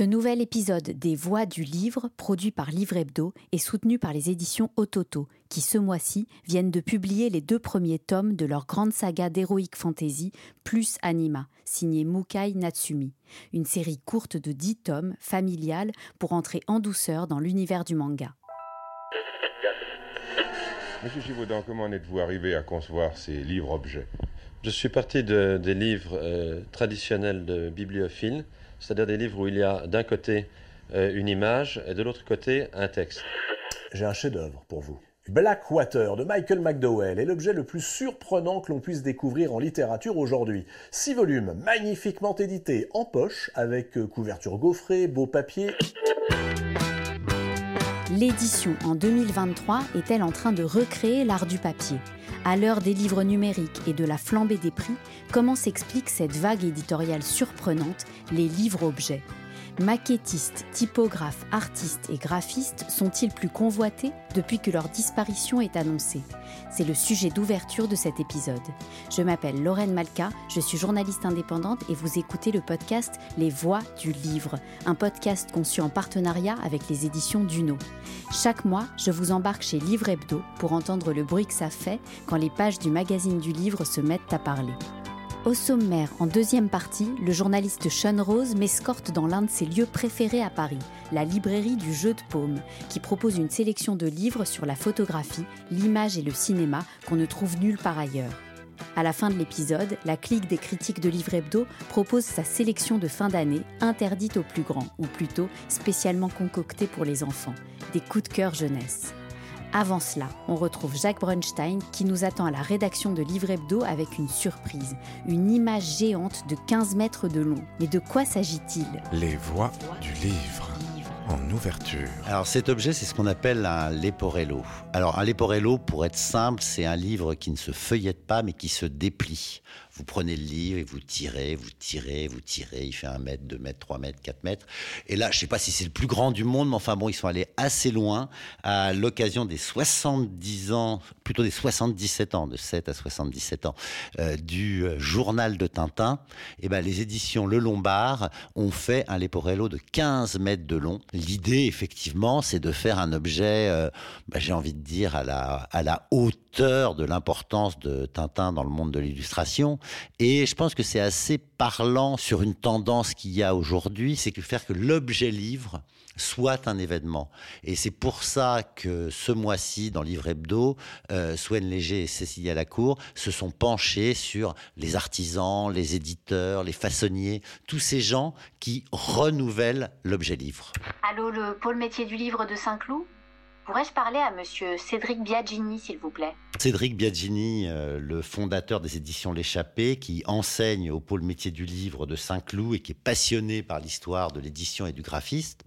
Ce nouvel épisode des Voix du livre, produit par Livre Hebdo, est soutenu par les éditions Ototo, qui ce mois-ci viennent de publier les deux premiers tomes de leur grande saga d'Heroic Fantasy, plus Anima, signée Mukai Natsumi. Une série courte de 10 tomes, familiale, pour entrer en douceur dans l'univers du manga. Monsieur Givaudan, comment en êtes-vous arrivé à concevoir ces livres-objets? Je suis parti de, des livres euh, traditionnels de bibliophiles c'est-à-dire des livres où il y a d'un côté euh, une image et de l'autre côté un texte. J'ai un chef-d'œuvre pour vous. Blackwater de Michael McDowell est l'objet le plus surprenant que l'on puisse découvrir en littérature aujourd'hui. Six volumes magnifiquement édités en poche avec euh, couverture gaufrée, beau papier. L'édition en 2023 est-elle en train de recréer l'art du papier? À l'heure des livres numériques et de la flambée des prix, comment s'explique cette vague éditoriale surprenante, les livres-objets? Maquettistes, typographes, artistes et graphistes sont-ils plus convoités depuis que leur disparition est annoncée? C'est le sujet d'ouverture de cet épisode. Je m'appelle Lorraine Malka, je suis journaliste indépendante et vous écoutez le podcast Les Voix du Livre, un podcast conçu en partenariat avec les éditions Duno. Chaque mois, je vous embarque chez Livre Hebdo pour entendre le bruit que ça fait quand les pages du magazine du livre se mettent à parler. Au sommaire, en deuxième partie, le journaliste Sean Rose m'escorte dans l'un de ses lieux préférés à Paris, la librairie du Jeu de Paume, qui propose une sélection de livres sur la photographie, l'image et le cinéma qu'on ne trouve nulle part ailleurs. À la fin de l'épisode, la clique des critiques de Livre Hebdo propose sa sélection de fin d'année interdite aux plus grands, ou plutôt spécialement concoctée pour les enfants, des coups de cœur jeunesse. Avant cela, on retrouve Jacques Brunstein qui nous attend à la rédaction de Livre Hebdo avec une surprise, une image géante de 15 mètres de long. Mais de quoi s'agit-il? Les voix du livre en ouverture. Alors cet objet, c'est ce qu'on appelle un leporello. Alors un leporello, pour être simple, c'est un livre qui ne se feuillette pas mais qui se déplie. Vous prenez le livre et vous tirez, vous tirez, vous tirez. Il fait un mètre, deux mètres, trois mètres, quatre mètres. Et là, je sais pas si c'est le plus grand du monde, mais enfin bon, ils sont allés assez loin à l'occasion des 70 ans, plutôt des 77 ans, de 7 à 77 ans, euh, du euh, journal de Tintin. Et ben, les éditions Le Lombard ont fait un Leporello de 15 mètres de long. L'idée, effectivement, c'est de faire un objet, euh, ben, j'ai envie de dire, à la, à la hauteur de l'importance de Tintin dans le monde de l'illustration et je pense que c'est assez parlant sur une tendance qu'il y a aujourd'hui, c'est que faire que l'objet livre soit un événement. Et c'est pour ça que ce mois-ci, dans Livre Hebdo, euh, Swen Léger et Cécilia Lacour se sont penchés sur les artisans, les éditeurs, les façonniers, tous ces gens qui renouvellent l'objet livre. Allô, le pôle métier du livre de Saint-Cloud? Pourrais-je parler à monsieur Cédric Biagini, s'il vous plaît? Cédric Biagini, euh, le fondateur des éditions L'échappée, qui enseigne au pôle métier du livre de Saint-Cloud et qui est passionné par l'histoire de l'édition et du graphisme,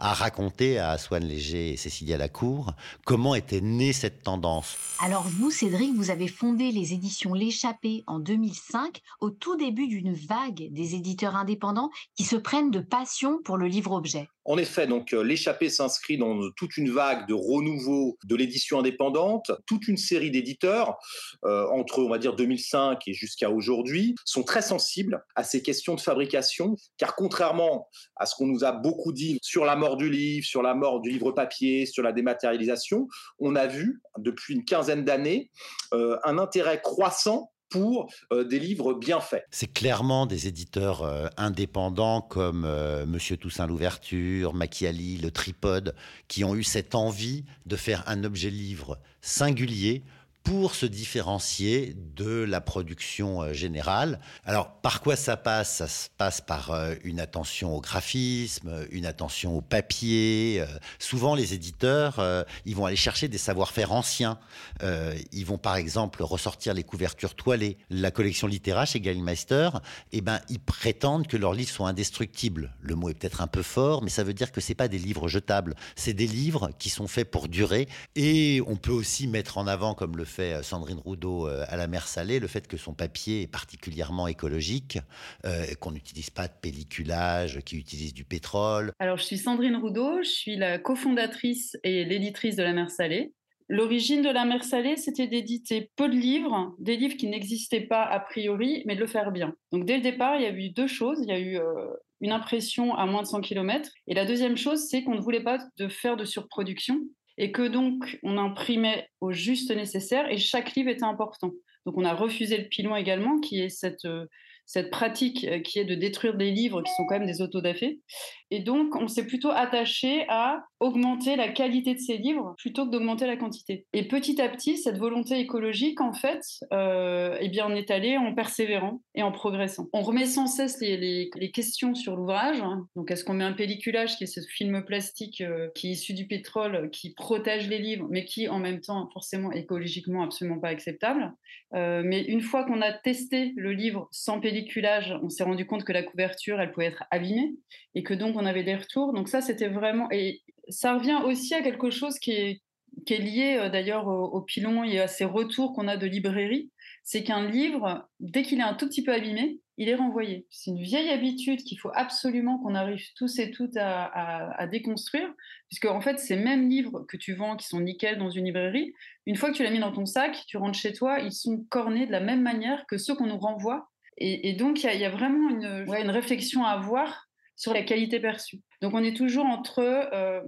a raconté à Swan Léger et Cécilia Lacour comment était née cette tendance. Alors vous, Cédric, vous avez fondé les éditions L'échappée en 2005, au tout début d'une vague des éditeurs indépendants qui se prennent de passion pour le livre-objet. En effet, donc euh, l'échappée s'inscrit dans toute une vague de renouveau de l'édition indépendante. Toute une série d'éditeurs, euh, entre on va dire 2005 et jusqu'à aujourd'hui, sont très sensibles à ces questions de fabrication, car contrairement à ce qu'on nous a beaucoup dit sur la mort du livre, sur la mort du livre papier, sur la dématérialisation, on a vu depuis une quinzaine d'années euh, un intérêt croissant pour euh, des livres bien faits. C'est clairement des éditeurs euh, indépendants comme euh, Monsieur Toussaint l'ouverture, Machiali, le Tripode, qui ont eu cette envie de faire un objet livre singulier pour se différencier de la production euh, générale. Alors, par quoi ça passe? Ça se passe par euh, une attention au graphisme, une attention au papier. Euh, souvent, les éditeurs, ils vont aller chercher des savoir-faire anciens. Ils vont, par exemple, ressortir les couvertures toilées. La collection littéraire chez Gallimeister, eh ben, ils prétendent que leurs livres sont indestructibles. Le mot est peut-être un peu fort, mais ça veut dire que c'est pas des livres jetables. C'est des livres qui sont faits pour durer. Et on peut aussi mettre en avant, comme le fait euh, Sandrine Roudot euh, à la mer Salée, le fait que son papier est particulièrement écologique, euh, qu'on n'utilise pas de pelliculage, qu'il utilise du pétrole. Alors, je suis Sandrine Roudot, je suis la cofondatrice et l'éditrice de la mer Salée. L'origine de la mer Salée, c'était d'éditer peu de livres, des livres qui n'existaient pas a priori, mais de le faire bien. Donc dès le départ, il y a eu deux choses. Il y a eu une impression à moins de 100 km. Et la deuxième chose, c'est qu'on ne voulait pas de faire de surproduction et que donc on imprimait au juste nécessaire et chaque livre était important. Donc on a refusé le pilon également, qui est cette, euh, cette pratique euh, qui est de détruire des livres qui sont quand même des autodafés. Et donc, on s'est plutôt attaché à augmenter la qualité de ces livres plutôt que d'augmenter la quantité. Et petit à petit, cette volonté écologique, en fait, euh, eh bien, on est allé en persévérant et en progressant. On remet sans cesse les, questions sur l'ouvrage. Donc, est-ce qu'on met un pelliculage, qui est ce film plastique euh, qui est issu du pétrole, qui protège les livres, mais qui, en même temps, forcément, écologiquement, absolument pas acceptable? mais une fois qu'on a testé le livre sans pellicule, on s'est rendu compte que la couverture, elle pouvait être abîmée et que donc on avait des retours. Donc ça, c'était vraiment... Et ça revient aussi à quelque chose qui est, lié euh, d'ailleurs au, pilon et à ces retours qu'on a de librairie. C'est qu'un livre, dès qu'il est un tout petit peu abîmé, il est renvoyé. C'est une vieille habitude qu'il faut absolument qu'on arrive tous et toutes à, déconstruire, puisque en fait, ces mêmes livres que tu vends, qui sont nickel dans une librairie, une fois que tu l'as mis dans ton sac, tu rentres chez toi, ils sont cornés de la même manière que ceux qu'on nous renvoie et, donc, il y, a vraiment une, une, réflexion à avoir sur la qualité perçue. Donc, on est toujours entre euh,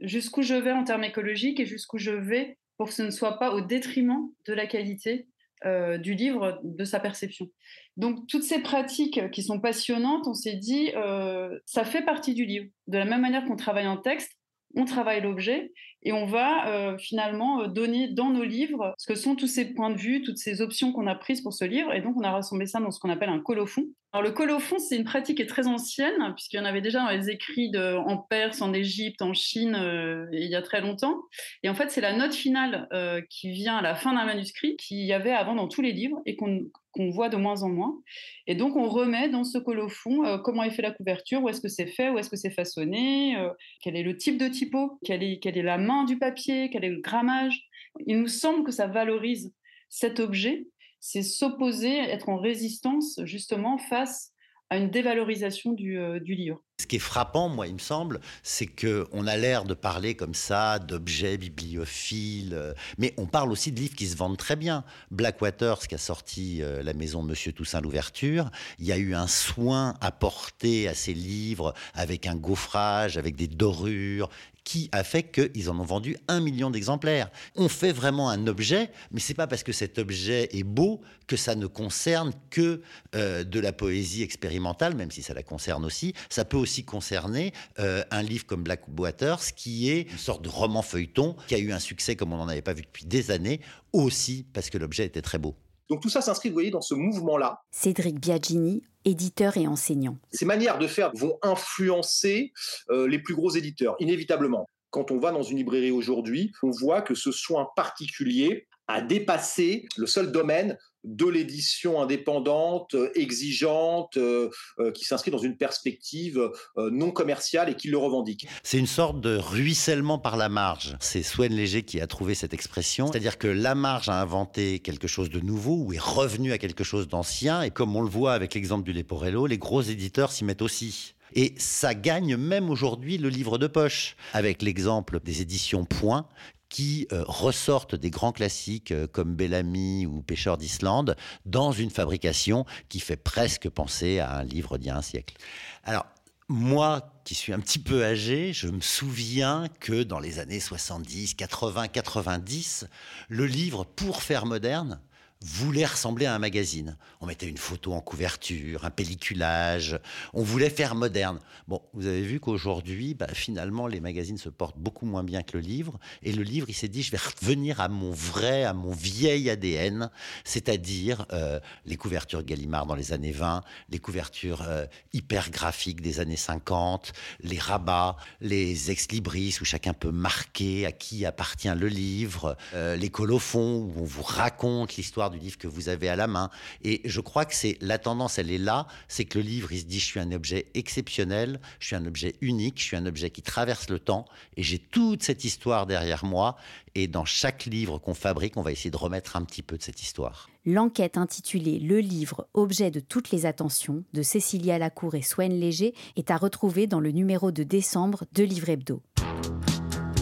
jusqu'où je vais en termes écologiques et jusqu'où je vais pour que ce ne soit pas au détriment de la qualité euh, du livre, de sa perception. Donc, toutes ces pratiques qui sont passionnantes, on s'est dit, euh, ça fait partie du livre. De la même manière qu'on travaille un texte, on travaille l'objet et on va euh, finalement euh, donner dans nos livres ce que sont tous ces points de vue, toutes ces options qu'on a prises pour ce livre. Et donc, on a rassemblé ça dans ce qu'on appelle un colophon. Alors, le colophon, c'est une pratique qui est très ancienne, puisqu'il y en avait déjà dans les écrits en Perse, en Égypte, en Chine, euh, il y a très longtemps. Et en fait, c'est la note finale qui vient à la fin d'un manuscrit, qu'il y avait avant dans tous les livres et qu'on voit de moins en moins. Et donc, on remet dans ce colophon euh, comment est fait la couverture, où est-ce que c'est fait, où est-ce que c'est façonné, euh, quel est le type de typo, quelle est la main du papier, quel est le grammage. Il nous semble que ça valorise cet objet, c'est s'opposer, être en résistance justement face à une dévalorisation du, euh, livre. Ce qui est frappant, moi, il me semble, c'est qu'on a l'air de parler comme ça d'objets bibliophiles, euh, mais on parle aussi de livres qui se vendent très bien. Blackwater, ce qui a sorti euh, la maison Monsieur Toussaint l'ouverture, il y a eu un soin apporté à ces livres avec un gaufrage, avec des dorures, qui a fait qu'ils en ont vendu un million d'exemplaires. On fait vraiment un objet, mais c'est pas parce que cet objet est beau que ça ne concerne que euh, de la poésie expérimentale, même si ça la concerne aussi. Ça peut aussi concerner euh, un livre comme Black Waters, qui est une sorte de roman feuilleton qui a eu un succès comme on n'en avait pas vu depuis des années, aussi parce que l'objet était très beau. Donc tout ça s'inscrit, vous voyez, dans ce mouvement-là. Cédric Biagini, éditeur et enseignant. Ces manières de faire vont influencer euh, les plus gros éditeurs, inévitablement. Quand on va dans une librairie aujourd'hui, on voit que ce soin particulier a dépassé le seul domaine de l'édition indépendante, euh, exigeante, euh, euh, qui s'inscrit dans une perspective non commerciale et qui le revendique. C'est une sorte de ruissellement par la marge. C'est Swen Léger qui a trouvé cette expression, c'est-à-dire que la marge a inventé quelque chose de nouveau ou est revenu à quelque chose d'ancien, et comme on le voit avec l'exemple du Leporello, les gros éditeurs s'y mettent aussi. Et ça gagne même aujourd'hui le livre de poche, avec l'exemple des éditions Point, qui euh, ressortent des grands classiques euh, comme Bellamy ou Pêcheur d'Islande dans une fabrication qui fait presque penser à un livre d'il y a un siècle. Alors, moi, qui suis un petit peu âgé, je me souviens que dans les années 70, 80, 90, le livre pour faire moderne, voulait ressembler à un magazine. On mettait une photo en couverture, un pelliculage, on voulait faire moderne. Bon, vous avez vu qu'aujourd'hui, bah, finalement, les magazines se portent beaucoup moins bien que le livre, et le livre, il s'est dit, je vais revenir à mon vrai, à mon vieil ADN, c'est-à-dire euh, les couvertures Gallimard dans les années 20, les couvertures euh, hyper graphiques des années 50, les rabats, les ex-libris où chacun peut marquer à qui appartient le livre, euh, les colophons où on vous raconte l'histoire du livre que vous avez à la main. Et je crois que c'est la tendance, elle est là, c'est que le livre, il se dit, je suis un objet exceptionnel, je suis un objet unique, je suis un objet qui traverse le temps, et j'ai toute cette histoire derrière moi. Et dans chaque livre qu'on fabrique, on va essayer de remettre un petit peu de cette histoire. L'enquête intitulée Le livre, objet de toutes les attentions de Cécilia Lacour et Swen Léger est à retrouver dans le numéro de décembre de Livre Hebdo.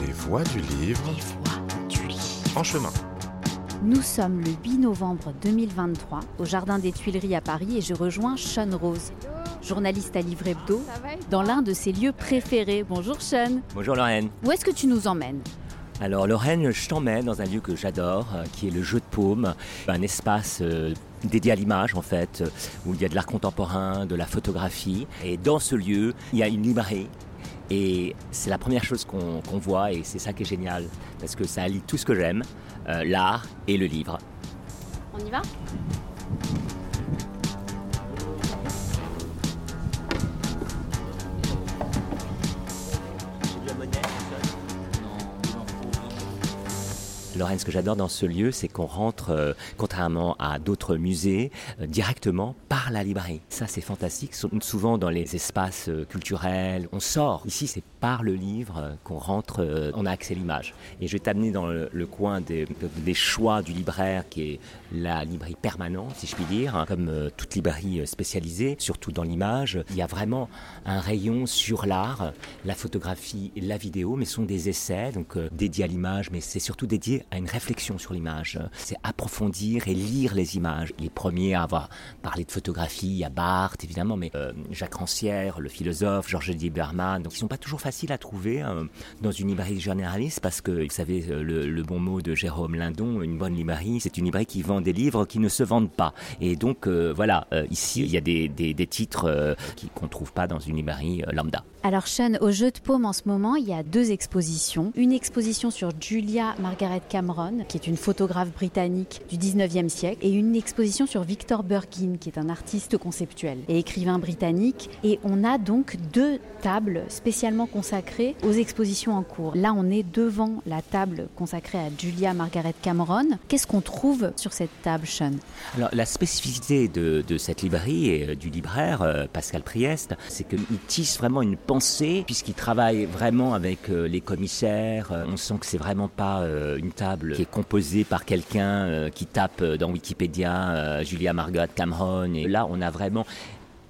Les voix du livre. Les voix du livre. En chemin. Nous sommes le 8 novembre 2023 au Jardin des Tuileries à Paris et je rejoins Sean Rose. journaliste à Livre Hebdo, dans l'un de ses lieux préférés. Bonjour Sean. Bonjour Lorraine. Où est-ce que tu nous emmènes? Alors Lorraine, je t'emmène dans un lieu que j'adore, euh, qui est le jeu de paume, un espace euh, dédié à l'image en fait, euh, où il y a de l'art contemporain, de la photographie. Et dans ce lieu, il y a une librairie. Et c'est la première chose qu'on voit et c'est ça qui est génial, parce que ça allie tout ce que j'aime, l'art et le livre. On y va? Lorraine, ce que j'adore dans ce lieu, c'est qu'on rentre, euh, contrairement à d'autres musées, euh, directement par la librairie. Ça, c'est fantastique. Souvent, dans les espaces euh, culturels, on sort. Ici, c'est par le livre qu'on rentre, on a accès à l'image. Et je vais t'amener dans le, coin des, choix du libraire, qui est la librairie permanente, si je puis dire. Comme toute librairie spécialisée, surtout dans l'image, il y a vraiment un rayon sur l'art, la photographie et la vidéo, mais ce sont des essais, donc dédiés à l'image, mais c'est surtout dédié à une réflexion sur l'image. C'est approfondir et lire les images. Les premiers à avoir parlé de photographie, a Barthes évidemment, mais euh, Jacques Rancière, le philosophe, Georges Lieberman, donc ils sont pas toujours faciles à trouver euh, dans une librairie généraliste parce que, vous savez, euh, le, bon mot de Jérôme Lindon, une bonne librairie, c'est une librairie qui vend des livres qui ne se vendent pas. Et donc voilà, ici il y a des, des, titres qu'on ne trouve pas dans une librairie lambda. Alors Sean, au Jeu de Paume en ce moment, il y a deux expositions. Une exposition sur Julia Margaret Cameron, qui est une photographe britannique du 19e siècle, et une exposition sur Victor Burgin, qui est un artiste conceptuel et écrivain britannique. Et on a donc deux tables spécialement consacrées aux expositions en cours. Là, on est devant la table consacrée à Julia Margaret Cameron. Qu'est-ce qu'on trouve sur cette table, Sean? Alors, la spécificité de, cette librairie et euh, du libraire, euh, Pascal Priest, c'est qu'il tisse vraiment une puisqu'il travaille vraiment avec euh, les commissaires. On sent que c'est vraiment pas une table qui est composée par quelqu'un qui tape dans Wikipédia Julia Margaret Cameron. Et là, on a vraiment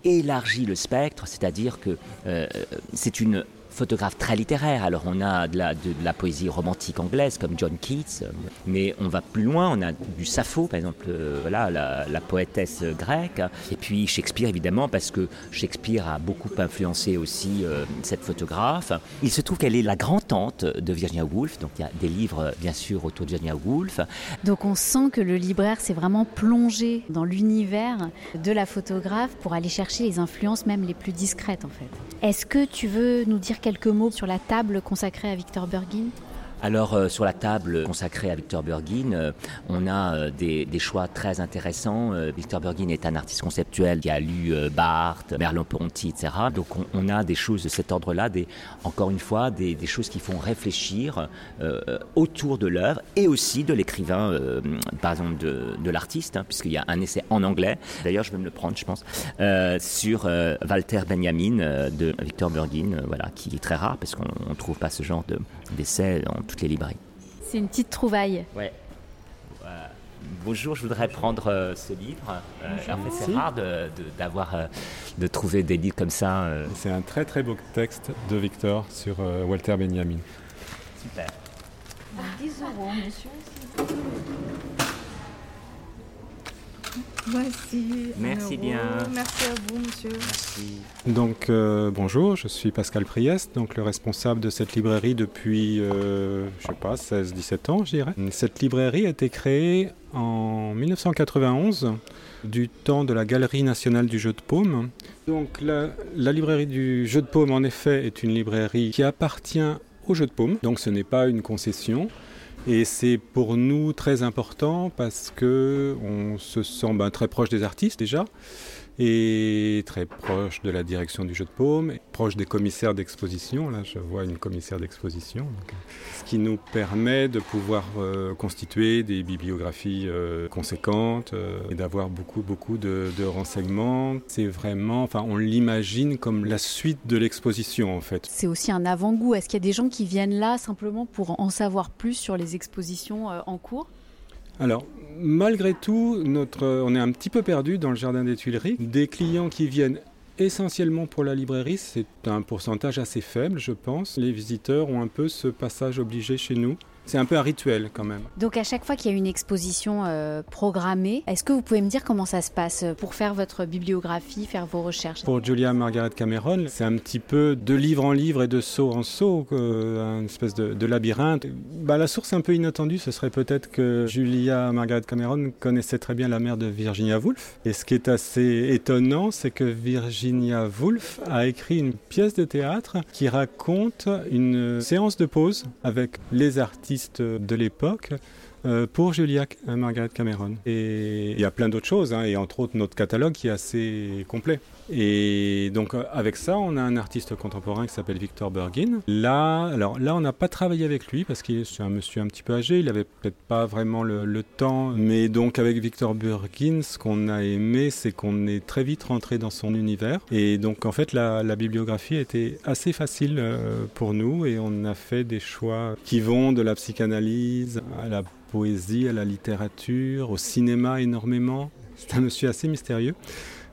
élargi le spectre, c'est-à-dire que c'est une photographe très littéraire. Alors on a de la, poésie romantique anglaise comme John Keats, mais on va plus loin. On a du Sappho, par exemple, euh, voilà, la, poétesse grecque. Et puis Shakespeare, évidemment, parce que Shakespeare a beaucoup influencé aussi euh, cette photographe. Il se trouve qu'elle est la grand-tante de Virginia Woolf, donc il y a des livres, bien sûr, autour de Virginia Woolf. Donc on sent que le libraire s'est vraiment plongé dans l'univers de la photographe pour aller chercher les influences même les plus discrètes, en fait. Est-ce que tu veux nous dire quelques mots sur la table consacrée à Victor Bergin alors euh, sur la table consacrée à Victor Bergin, euh, on a euh, des, choix très intéressants. Victor Bergin est un artiste conceptuel qui a lu Barthes, Merleau-Ponty, etc. Donc on, a des choses de cet ordre-là, des, encore une fois, des, choses qui font réfléchir autour de l'œuvre et aussi de l'écrivain, par exemple de, l'artiste, hein, puisqu'il y a un essai en anglais. D'ailleurs, je vais me le prendre, je pense, sur Walter Benjamin de Victor Bergin, voilà, qui est très rare parce qu'on ne trouve pas ce genre d'essai toutes les librairies. C'est une petite trouvaille. Ouais. bonjour, je voudrais prendre euh, ce livre. Euh, c'est rare d'avoir de, de, trouver des livres comme ça. Euh. C'est un très très beau texte de Victor sur Walter Benjamin. Super. 10 euros, monsieur. Voici. Merci bien. Merci à vous, monsieur. Donc, euh, bonjour, je suis Pascal Priest, donc le responsable de cette librairie depuis, euh, je sais pas, 16-17 ans, je dirais. Cette librairie a été créée en 1991, du temps de la Galerie nationale du jeu de paume. Donc, la, la librairie du jeu de paume, en effet, est une librairie qui appartient au jeu de paume, donc ce n'est pas une concession. Et c'est pour nous très important parce que on se sent ben, très proche des artistes déjà et très proche de la direction du jeu de paume, proche des commissaires d'exposition. Là, je vois une commissaire d'exposition. Ce qui nous permet de pouvoir euh, constituer des bibliographies euh, conséquentes euh, et d'avoir beaucoup, beaucoup de, de renseignements. C'est vraiment, enfin, on l'imagine comme la suite de l'exposition, en fait. C'est aussi un avant-goût. Est-ce qu'il y a des gens qui viennent là simplement pour en savoir plus sur les expositions en cours? Alors, malgré tout, on est un petit peu perdu dans le jardin des Tuileries. Des clients qui viennent essentiellement pour la librairie, c'est un pourcentage assez faible, je pense. Les visiteurs ont un peu ce passage obligé chez nous. C'est un peu un rituel quand même. Donc à chaque fois qu'il y a une exposition euh, programmée, est-ce que vous pouvez me dire comment ça se passe pour faire votre bibliographie, faire vos recherches? Pour Julia Margaret Cameron, c'est un petit peu de livre en livre et de saut en saut, une espèce de, labyrinthe. Bah, la source un peu inattendue, ce serait peut-être que Julia Margaret Cameron connaissait très bien la mère de Virginia Woolf. Et ce qui est assez étonnant, c'est que Virginia Woolf a écrit une pièce de théâtre qui raconte une séance de pause avec les artistes de l'époque euh, pour Julia Margaret Cameron. Et il y a plein d'autres choses, hein, et entre autres notre catalogue qui est assez complet. Et donc euh, avec ça, on a un artiste contemporain qui s'appelle Victor Bergin. Là, alors là, on n'a pas travaillé avec lui parce qu'il est un monsieur un petit peu âgé. Il avait peut-être pas vraiment le, temps. Mais donc avec Victor Bergin, ce qu'on a aimé, c'est qu'on est très vite rentré dans son univers. Et donc en fait, la, bibliographie était assez facile euh, pour nous et on a fait des choix qui vont de la psychanalyse à la poésie, à la littérature, au cinéma énormément. C'est un monsieur assez mystérieux.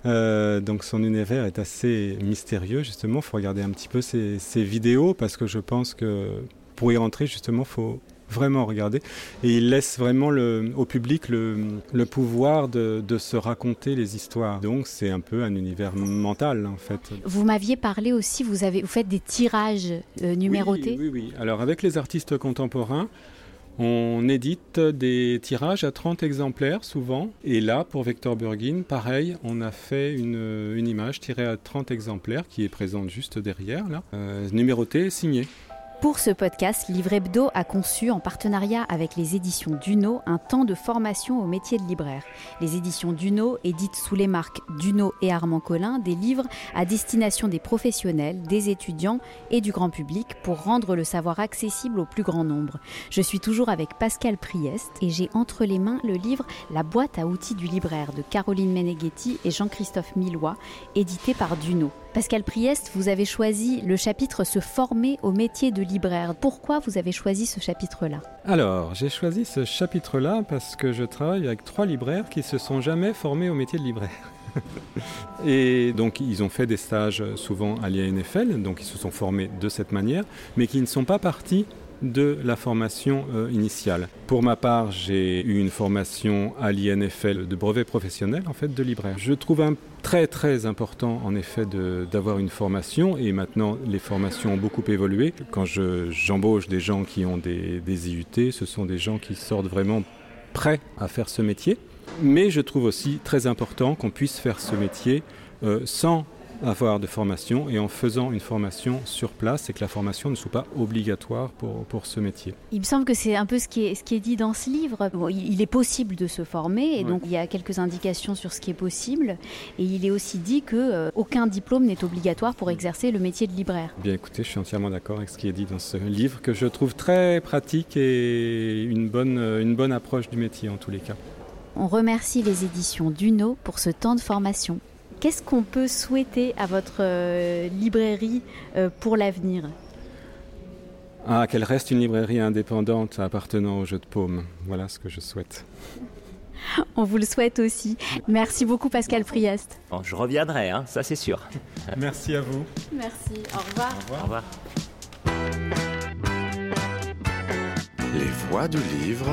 Euh, donc son univers est assez mystérieux justement. Il faut regarder un petit peu ses, vidéos parce que je pense que pour y rentrer justement, il faut vraiment regarder. Et il laisse vraiment le, au public le, le pouvoir de, de, se raconter les histoires. Donc c'est un peu un univers mental en fait. Vous m'aviez parlé aussi, vous, avez, vous faites des tirages euh, numérotés oui, oui, oui. Alors avec les artistes contemporains, on édite des tirages à 30 exemplaires souvent. Et là, pour Vector Burgin, pareil, on a fait une, image tirée à 30 exemplaires qui est présente juste derrière, là, euh, numérotée et signée. Pour ce podcast, Livre Hebdo a conçu en partenariat avec les éditions Duno un temps de formation au métier de libraire. Les éditions Duno éditent sous les marques Duno et Armand Collin des livres à destination des professionnels, des étudiants et du grand public pour rendre le savoir accessible au plus grand nombre. Je suis toujours avec Pascal Priest et j'ai entre les mains le livre La boîte à outils du libraire de Caroline Meneghetti et Jean-Christophe Millois, édité par Duno. Pascal Priest, vous avez choisi le chapitre Se former au métier de libraire. Pourquoi vous avez choisi ce chapitre-là Alors, j'ai choisi ce chapitre-là parce que je travaille avec trois libraires qui se sont jamais formés au métier de libraire. Et donc ils ont fait des stages souvent à l'INFL, donc ils se sont formés de cette manière, mais qui ne sont pas partis de la formation euh, initiale. Pour ma part, j'ai eu une formation à l'INFL de brevet professionnel en fait de libraire. Je trouve très très important en effet d'avoir une formation et maintenant les formations ont beaucoup évolué. Quand j'embauche des gens qui ont des, des IUT, ce sont des gens qui sortent vraiment prêts à faire ce métier. Mais je trouve aussi très important qu'on puisse faire ce métier euh, sans avoir de formation et en faisant une formation sur place et que la formation ne soit pas obligatoire pour, pour ce métier. Il me semble que c'est un peu ce qui est, ce qui est dit dans ce livre. il est possible de se former et donc il y a quelques indications sur ce qui est possible et il est aussi dit que euh, aucun diplôme n'est obligatoire pour exercer le métier de libraire. Bien écoutez, je suis entièrement d'accord avec ce qui est dit dans ce livre que je trouve très pratique et une bonne, une bonne approche du métier en tous les cas. On remercie les éditions Duno pour ce temps de formation. Qu'est-ce qu'on peut souhaiter à votre euh, librairie euh, pour l'avenir? Ah, qu'elle reste une librairie indépendante appartenant au jeu de paume. Voilà ce que je souhaite. On vous le souhaite aussi. Merci beaucoup Pascal Priest. je reviendrai, hein, ça c'est sûr. Merci à vous. Merci. Au revoir. Au revoir. Les voix du livre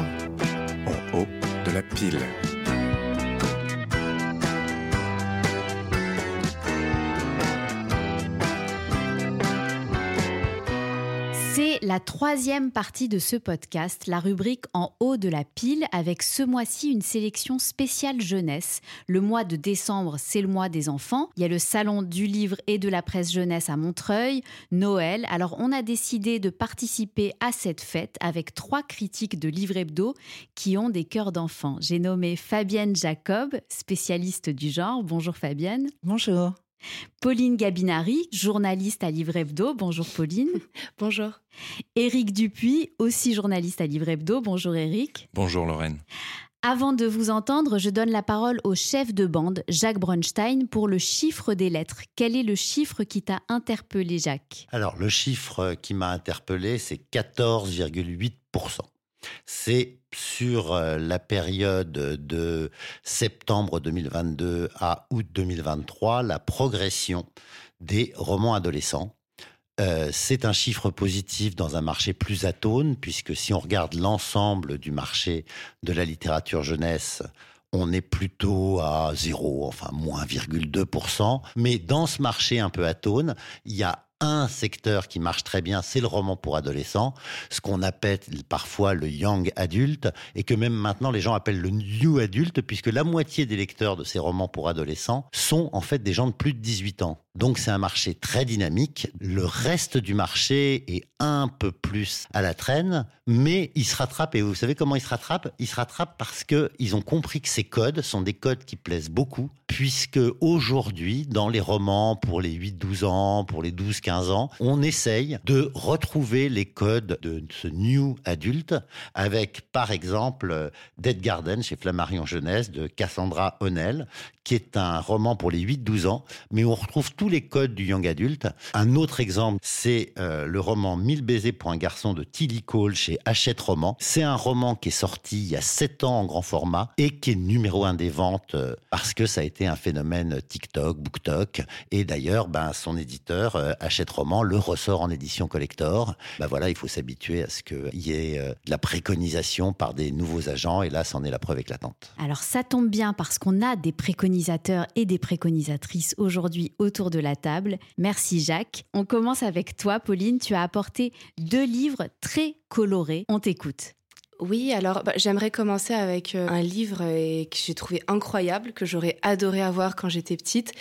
en haut de la pile. La troisième partie de ce podcast, la rubrique En haut de la pile, avec ce mois-ci une sélection spéciale jeunesse. Le mois de décembre, c'est le mois des enfants. Il y a le salon du livre et de la presse jeunesse à Montreuil, Noël. Alors on a décidé de participer à cette fête avec trois critiques de livres hebdo qui ont des cœurs d'enfants. J'ai nommé Fabienne Jacob, spécialiste du genre. Bonjour Fabienne. Bonjour. Pauline Gabinari, journaliste à Livre Hebdo. Bonjour Pauline. Bonjour. Éric Dupuis, aussi journaliste à Livre Hebdo. Bonjour Éric. Bonjour Lorraine. Avant de vous entendre, je donne la parole au chef de bande, Jacques Bronstein, pour le chiffre des lettres. Quel est le chiffre qui t'a interpellé, Jacques? Alors, le chiffre qui m'a interpellé, c'est 14,8%. C'est sur euh, la période de septembre 2022 à août 2023 la progression des romans adolescents Euh, c'est un chiffre positif dans un marché plus atone, puisque si on regarde l'ensemble du marché de la littérature jeunesse, on est plutôt à zéro, enfin moins 2%. Mais dans ce marché un peu atone, il y a un secteur qui marche très bien, c'est le roman pour adolescents, ce qu'on appelle parfois le young adulte, et que même maintenant les gens appellent le new adulte, puisque la moitié des lecteurs de ces romans pour adolescents sont en fait des gens de plus de 18 ans. Donc c'est un marché très dynamique. Le reste du marché est un peu plus à la traîne, mais il se rattrape. Et vous savez comment il se rattrape? Il se rattrape parce que ils ont compris que ces codes sont des codes qui plaisent beaucoup, puisque aujourd'hui, dans les romans pour les 8-12 ans, pour les 12-15 ans, on essaye de retrouver les codes de ce new adulte avec, par exemple, Dead Garden chez Flammarion Jeunesse de Cassandra O'Neill, qui est un roman pour les 8-12 ans, mais on retrouve tous les codes du young adulte. Un autre exemple, c'est euh, le roman Mille baisers pour un garçon de Tilly Cole chez Hachette Roman. C'est un roman qui est sorti il y a 7 ans en grand format et qui est numéro un des ventes euh, parce que ça a été un phénomène TikTok, BookTok. Et d'ailleurs, ben, son éditeur, euh, Hachette Roman, le ressort en édition collector. Ben voilà, il faut s'habituer à ce qu'il y ait de la préconisation par des nouveaux agents et là, c'en est la preuve éclatante. Alors ça tombe bien parce qu'on a des préconisations et des préconisatrices aujourd'hui autour de la table. Merci Jacques. On commence avec toi, Pauline. Tu as apporté deux livres très colorés. On t'écoute. Oui, alors bah, j'aimerais commencer avec euh, un livre euh, que j'ai trouvé incroyable, que j'aurais adoré avoir quand j'étais petite.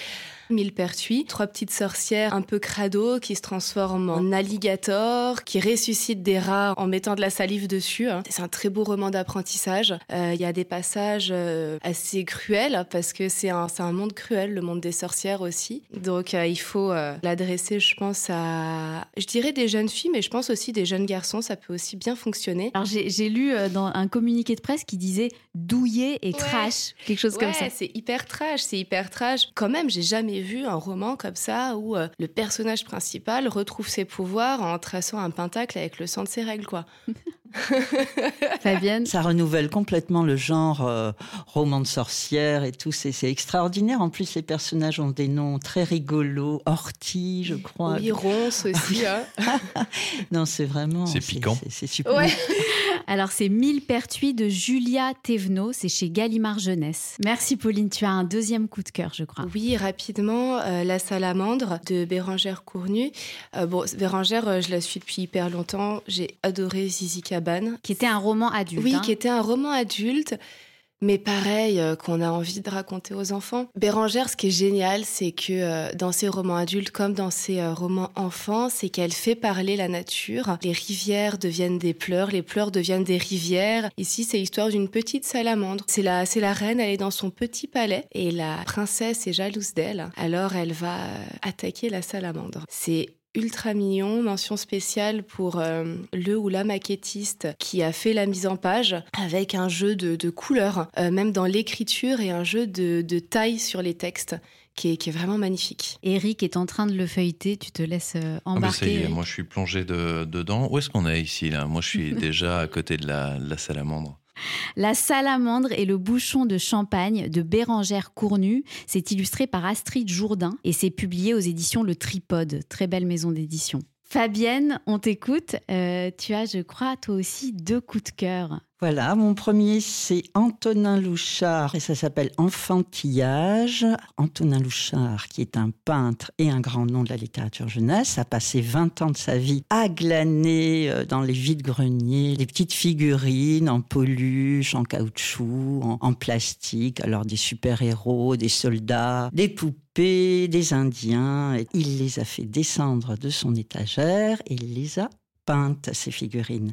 Millepertuis, trois petites sorcières un peu crado qui se transforment en alligator, qui ressuscitent des rats en mettant de la salive dessus. Hein. C'est un très beau roman d'apprentissage. Euh, il y a des passages euh, assez cruels parce que c'est un, un monde cruel, le monde des sorcières aussi. Donc euh, il faut l'adresser, je pense, à, je dirais des jeunes filles, mais je pense aussi des jeunes garçons. Ça peut aussi bien fonctionner. Alors j'ai lu dans un communiqué de presse qui disait douillet et trash, quelque chose comme ça. C'est hyper trash, c'est hyper trash. Quand même, j'ai jamais vu un roman comme ça où euh, le personnage principal retrouve ses pouvoirs en traçant un pentacle avec le sang de ses règles, quoi. Fabienne Ça renouvelle complètement le genre euh, roman de sorcière et tout. C'est extraordinaire. En plus, les personnages ont des noms très rigolos. Orti, je crois. Oui, Ronce aussi. Hein. non, c'est vraiment. C'est piquant. C'est super. Alors, c'est Mille Pertuis de Julia Thévenot. C'est chez Gallimard Jeunesse. Merci, Pauline. Tu as un deuxième coup de cœur, je crois. Oui, rapidement. Euh, la salamandre de Bérangère Cournu. Euh, bon, Bérangère, je la suis depuis hyper longtemps. J'ai adoré Zizi qui était un roman adulte. Oui, hein. qui était un roman adulte. Mais pareil, euh, qu'on a envie de raconter aux enfants. Bérangère, ce qui est génial, c'est que euh, dans ses romans adultes comme dans ses euh, romans enfants, c'est qu'elle fait parler la nature. Les rivières deviennent des pleurs, les pleurs deviennent des rivières. Ici, c'est l'histoire d'une petite salamandre. C'est la, c'est la reine, elle est dans son petit palais et la princesse est jalouse d'elle. Alors, elle va attaquer la salamandre. C'est ultra mignon. Mention spéciale pour euh, le ou la maquettiste qui a fait la mise en page avec un jeu de, couleurs, euh, même dans l'écriture et un jeu de, taille sur les textes. Qui est, vraiment magnifique. Eric est en train de le feuilleter, tu te laisses euh, ah, embarquer. moi je suis plongé dedans. Où est-ce qu'on est ici là? Moi je suis déjà à côté de la salamandre. La salamandre et le bouchon de champagne de Bérangère Cournu. C'est illustré par Astrid Jourdain et c'est publié aux éditions Le Tripode. Très belle maison d'édition. Fabienne, on t'écoute. Euh, tu as, je crois, toi aussi deux coups de cœur. Voilà, mon premier, c'est Antonin Louchard et ça s'appelle Enfantillage. Antonin Louchard, qui est un peintre et un grand nom de la littérature jeunesse, a passé 20 ans de sa vie à glaner euh, dans les vides-greniers les petites figurines en peluche, en caoutchouc, en, en plastique, alors des super-héros, des soldats, des poupées, des Indiens. Il les a fait descendre de son étagère et il les a peintes, ces figurines.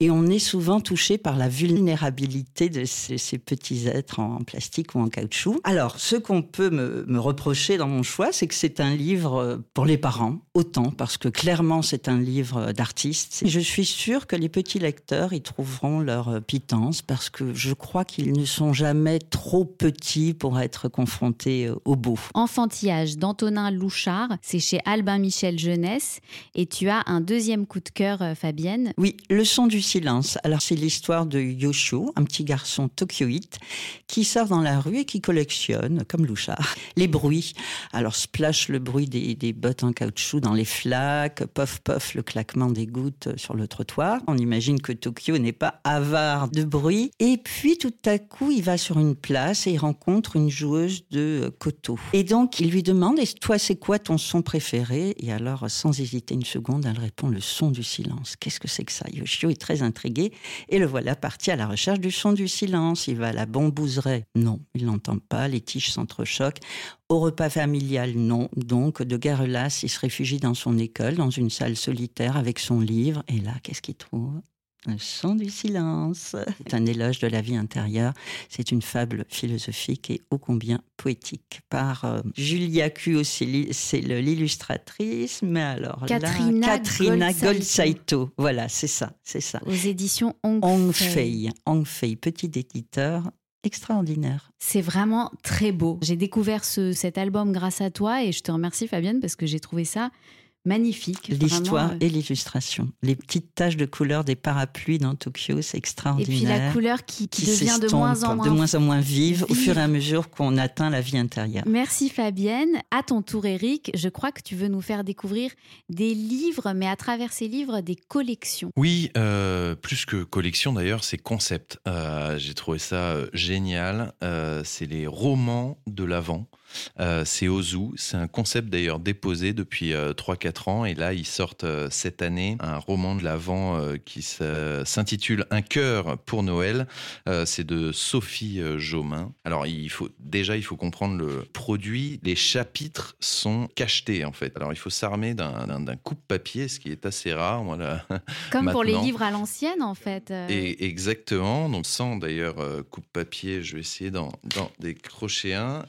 Et on est souvent touché par la vulnérabilité de ces, petits êtres en plastique ou en caoutchouc. Alors, ce qu'on peut me, reprocher dans mon choix, c'est que c'est un livre pour les parents, autant, parce que clairement, c'est un livre d'artiste. Je suis sûre que les petits lecteurs y trouveront leur pitance, parce que je crois qu'ils ne sont jamais trop petits pour être confrontés au beau. Enfantillage d'Antonin Louchard, c'est chez Albin Michel Jeunesse, et tu as un deuxième coup de cœur euh, Fabienne. Oui, Le son du silence. Alors c'est l'histoire de Yoshio, un petit garçon tokyoïte qui sort dans la rue et qui collectionne, comme Louchard, les bruits. Alors splash le bruit des, des bottes en caoutchouc dans les flaques, pof pof le claquement des gouttes sur le trottoir. On imagine que Tokyo n'est pas avare de bruit. Et puis tout à coup, il va sur une place et il rencontre une joueuse de koto. Et donc il lui demande, et toi c'est quoi ton son préféré? Et alors sans hésiter une seconde, elle répond le son du silence. Qu'est-ce que c'est que ça? Yoshio est très intrigué et le voilà parti à la recherche du son du silence. Il va à la bambouseraie. Non, il n'entend pas, les tiges s'entrechoquent. Au repas familial, non. Donc, de guerre lasse, il se réfugie dans son école, dans une salle solitaire avec son livre. Et là, qu'est-ce qu'il trouve? Le son du silence. C'est un éloge de la vie intérieure. C'est une fable philosophique et ô combien poétique. Par euh, Julia Cuo, c'est l'illustratrice, mais alors Katrina, là, Katrina Goldsaito. Voilà, c'est ça, c'est ça. Aux éditions Hong, Hong Fei. Hong Fei, petit éditeur extraordinaire. C'est vraiment très beau. J'ai découvert ce, cet album grâce à toi et je te remercie Fabienne parce que j'ai trouvé ça magnifique. L'histoire et l'illustration. Les petites taches de couleur des parapluies dans Tokyo, c'est Et extraordinaire. puis la couleur qui, qui devient de moins en moins de moins en moins vive, au fur et à mesure qu'on atteint la vie intérieure. Merci Fabienne. À ton tour Eric, je crois que tu veux nous faire découvrir des livres, mais à travers ces livres, des collections. Oui, euh, plus que collection d'ailleurs, c'est concept. Euh, J'ai trouvé ça euh, génial. Euh, c'est les romans de l'Avent. Euh, c'est Ozu. C'est un concept d'ailleurs déposé depuis euh, 3-4 ans. Et là, ils sortent euh, cette année un roman de l'Avent euh, qui s'intitule Un cœur pour Noël. Euh, c'est de Sophie euh, Jaumin. Alors, il faut, déjà, il faut comprendre le produit. Les chapitres sont cachetés en fait. Alors, il faut s'armer d'un coupe-papier, ce qui est assez rare. Voilà. Comme pour les livres à l'ancienne en fait. Euh, Et exactement, donc sans d'ailleurs euh, coupe-papier, je vais essayer d'en décrocher un.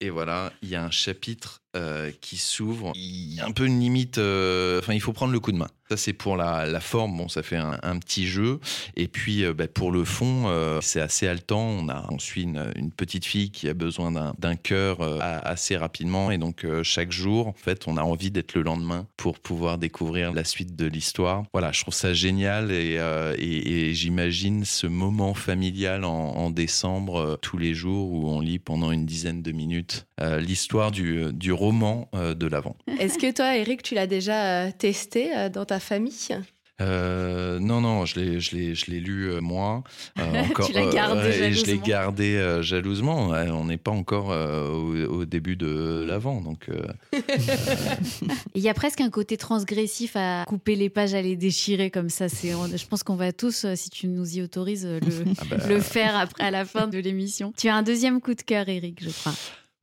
Et voilà, il y a un chapitre euh, qui s'ouvre. Il y a un peu une limite. euh, Enfin, il faut prendre le coup de main. Ça, c'est pour la, la forme. Bon, ça fait un, petit jeu. Et puis, euh, bah, pour le fond, euh, c'est assez haletant. On, a, on suit une, une petite fille qui a besoin d'un- cœur assez rapidement. Et donc, chaque jour, en fait, on a envie d'être le lendemain pour pouvoir découvrir la suite de l'histoire. Voilà, je trouve ça génial. Et, et- et j'imagine ce moment familial en, en décembre, tous les jours, où on lit pendant une dizaine de minutes euh, l'histoire du, du roman euh, de l'Avent. Est-ce que toi, Eric, tu l'as déjà euh, testé euh, dans ta famille? Euh, non, non, je l'ai, je l'ai, je l'ai lu euh, moi. euh, encore, Tu l'as gardé et je l'ai gardé euh, jalousement. Ouais, on n'est pas encore euh, au, au début de l'avant, donc. euh, Il y a presque un côté transgressif à couper les pages, à les déchirer comme ça. C'est, on- je pense qu'on va tous, si tu nous y autorises, le, Ah bah. le faire après, à la fin de l'émission. Tu as un deuxième coup de cœur, Eric, je crois.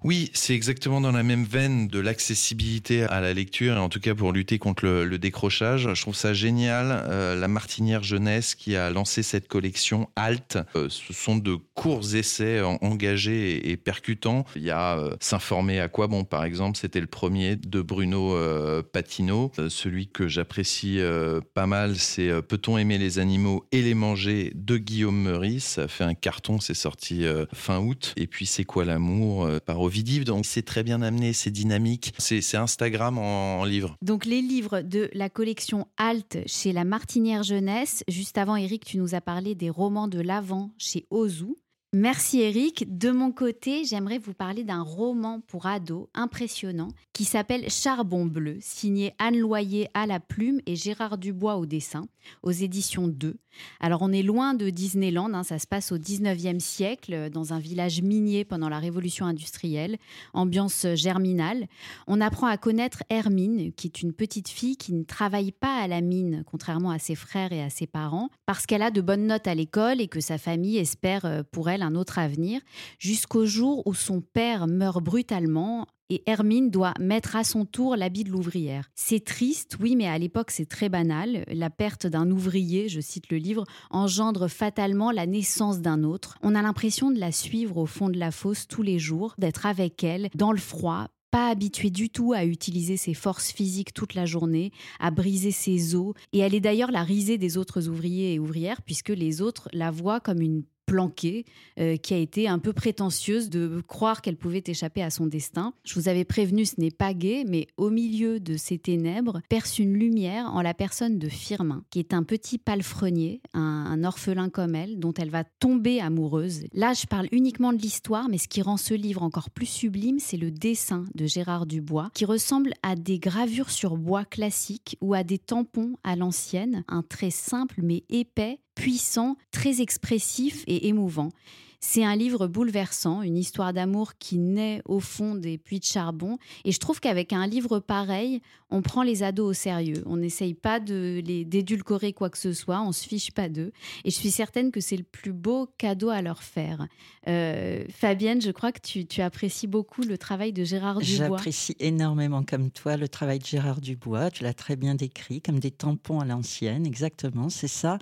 Oui, c'est exactement dans la même veine de l'accessibilité à la lecture, et en tout cas pour lutter contre le, décrochage. Je trouve ça génial. Euh, la Martinière Jeunesse qui a lancé cette collection Alt, euh, ce sont de courts essais en- engagés et, percutants. Il y a euh, S'informer à quoi? Bon, par exemple, c'était le premier de Bruno euh, Patino. Euh, celui que j'apprécie euh, pas mal, c'est Peut-on aimer les animaux et les manger? de Guillaume Meurice. Ça fait un carton, c'est sorti fin août. Et puis C'est quoi l'amour Ovidiv. Donc c'est très bien amené, c'est dynamique. C'est c'est Instagram en, en livre. Donc, les livres de la collection Alt chez la Martinière Jeunesse. Juste avant, Eric, tu nous as parlé des romans de l'Avent chez Ozu. Merci Eric. De mon côté, j'aimerais vous parler d'un roman pour ados impressionnant qui s'appelle Charbon bleu, signé Anne Loyer à la plume et Gérard Dubois au dessin, aux éditions 2. Alors on est loin de Disneyland, hein, ça se passe au 19e siècle, dans un village minier pendant la révolution industrielle, ambiance germinale. On apprend à connaître Hermine, qui est une petite fille qui ne travaille pas à la mine, contrairement à ses frères et à ses parents, parce qu'elle a de bonnes notes à l'école et que sa famille espère euh, pour elle un autre avenir, jusqu'au jour où son père meurt brutalement. Et Hermine doit mettre à son tour l'habit de l'ouvrière. C'est triste, oui, mais à l'époque c'est très banal. La perte d'un ouvrier, je cite le livre, engendre fatalement la naissance d'un autre. On a l'impression de la suivre au fond de la fosse tous les jours, d'être avec elle, dans le froid, pas habituée du tout à utiliser ses forces physiques toute la journée, à briser ses os. Et elle est d'ailleurs la risée des autres ouvriers et ouvrières, puisque les autres la voient comme une planquée, euh, qui a été un peu prétentieuse de croire qu'elle pouvait échapper à son destin. Je vous avais prévenu, ce n'est pas gai, mais au milieu de ces ténèbres perce une lumière en la personne de Firmin, qui est un petit palefrenier, un, un orphelin comme elle, dont elle va tomber amoureuse. Là, je parle uniquement de l'histoire, mais ce qui rend ce livre encore plus sublime, c'est le dessin de Gérard Dubois, qui ressemble à des gravures sur bois classiques ou à des tampons à l'ancienne, un trait simple mais épais, puissant, très expressif et émouvant. C'est un livre bouleversant, une histoire d'amour qui naît au fond des puits de charbon. Et je trouve qu'avec un livre pareil, on prend les ados au sérieux. On n'essaye pas de les d'édulcorer quoi que ce soit, on se fiche pas d'eux. Et je suis certaine que c'est le plus beau cadeau à leur faire. Euh, Fabienne, je crois que tu, apprécies beaucoup le travail de Gérard Dubois. J'apprécie énormément comme toi le travail de Gérard Dubois. Tu l'as très bien décrit, comme des tampons à l'ancienne, exactement, c'est ça.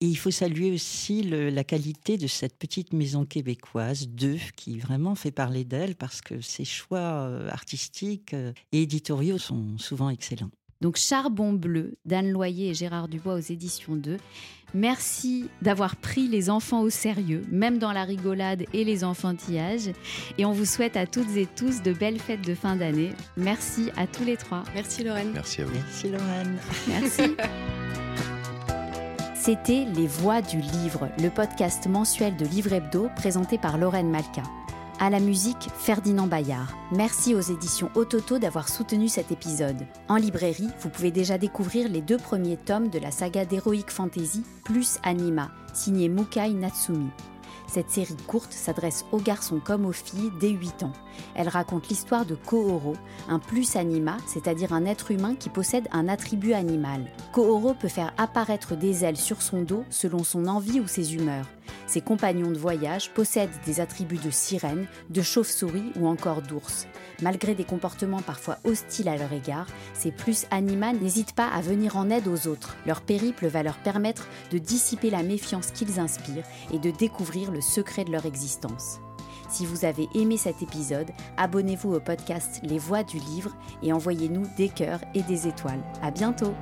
Et il faut saluer aussi la qualité de cette petite maison québécoise, Deux, qui vraiment fait parler d'elle parce que ses choix euh, artistiques euh, et éditoriaux sont souvent excellent. Donc Charbon bleu d'Anne Loyer et Gérard Dubois aux éditions 2. Merci d'avoir pris les enfants au sérieux, même dans la rigolade et les enfantillages. Et on vous souhaite à toutes et tous de belles fêtes de fin d'année. Merci à tous les trois. Merci Lorraine. Merci à vous. Merci Lorraine. Merci. C'était Les Voix du Livre, le podcast mensuel de Livre Hebdo présenté par Lorraine Malka. À la musique, Ferdinand Bayard. Merci aux éditions Ototo d'avoir soutenu cet épisode. En librairie, vous pouvez déjà découvrir les deux premiers tomes de la saga d'Heroic Fantasy plus Anima, signé Mukai Natsumi. Cette série courte s'adresse aux garçons comme aux filles dès 8 ans. Elle raconte l'histoire de Kohoro, un plus anima, c'est-à-dire un être humain qui possède un attribut animal. Kohoro peut faire apparaître des ailes sur son dos selon son envie ou ses humeurs. Ses compagnons de voyage possèdent des attributs de sirène, de chauve-souris ou encore d'ours. Malgré des comportements parfois hostiles à leur égard, ces plus anima n'hésitent pas à venir en aide aux autres. Leur périple va leur permettre de dissiper la méfiance qu'ils inspirent et de découvrir le secret de leur existence. Si vous avez aimé cet épisode, abonnez-vous au podcast Les Voix du Livre et envoyez-nous des cœurs et des étoiles. À bientôt!